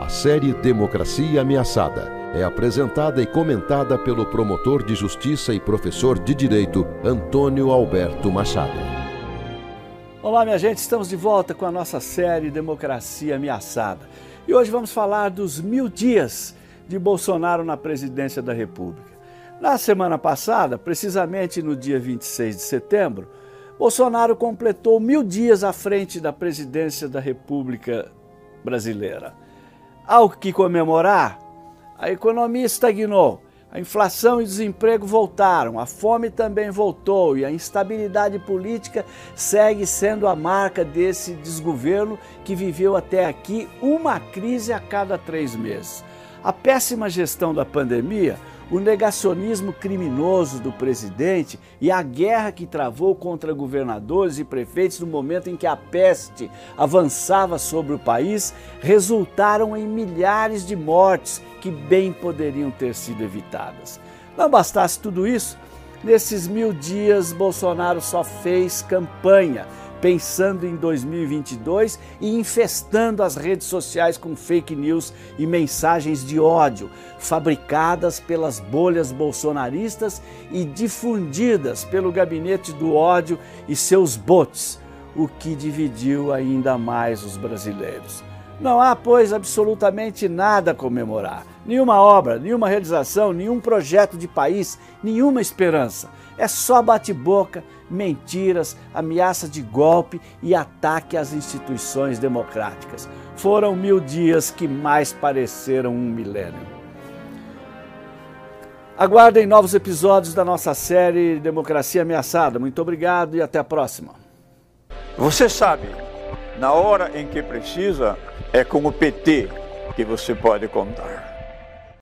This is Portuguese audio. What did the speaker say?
A série Democracia Ameaçada é apresentada e comentada pelo promotor de justiça e professor de direito Antônio Alberto Machado. Olá, minha gente, estamos de volta com a nossa série Democracia Ameaçada. E hoje vamos falar dos mil dias de Bolsonaro na presidência da República. Na semana passada, precisamente no dia 26 de setembro, Bolsonaro completou mil dias à frente da presidência da República Brasileira. Há o que comemorar? A economia estagnou, a inflação e desemprego voltaram, a fome também voltou e a instabilidade política segue sendo a marca desse desgoverno que viveu até aqui uma crise a cada três meses. A péssima gestão da pandemia o negacionismo criminoso do presidente e a guerra que travou contra governadores e prefeitos no momento em que a peste avançava sobre o país resultaram em milhares de mortes que bem poderiam ter sido evitadas. Não bastasse tudo isso, nesses mil dias Bolsonaro só fez campanha pensando em 2022 e infestando as redes sociais com fake news e mensagens de ódio, fabricadas pelas bolhas bolsonaristas e difundidas pelo gabinete do ódio e seus bots, o que dividiu ainda mais os brasileiros. Não há, pois, absolutamente nada a comemorar. Nenhuma obra, nenhuma realização, nenhum projeto de país, nenhuma esperança. É só bate-boca, mentiras, ameaça de golpe e ataque às instituições democráticas. Foram mil dias que mais pareceram um milênio. Aguardem novos episódios da nossa série Democracia Ameaçada. Muito obrigado e até a próxima. Você sabe, na hora em que precisa, é com o PT que você pode contar.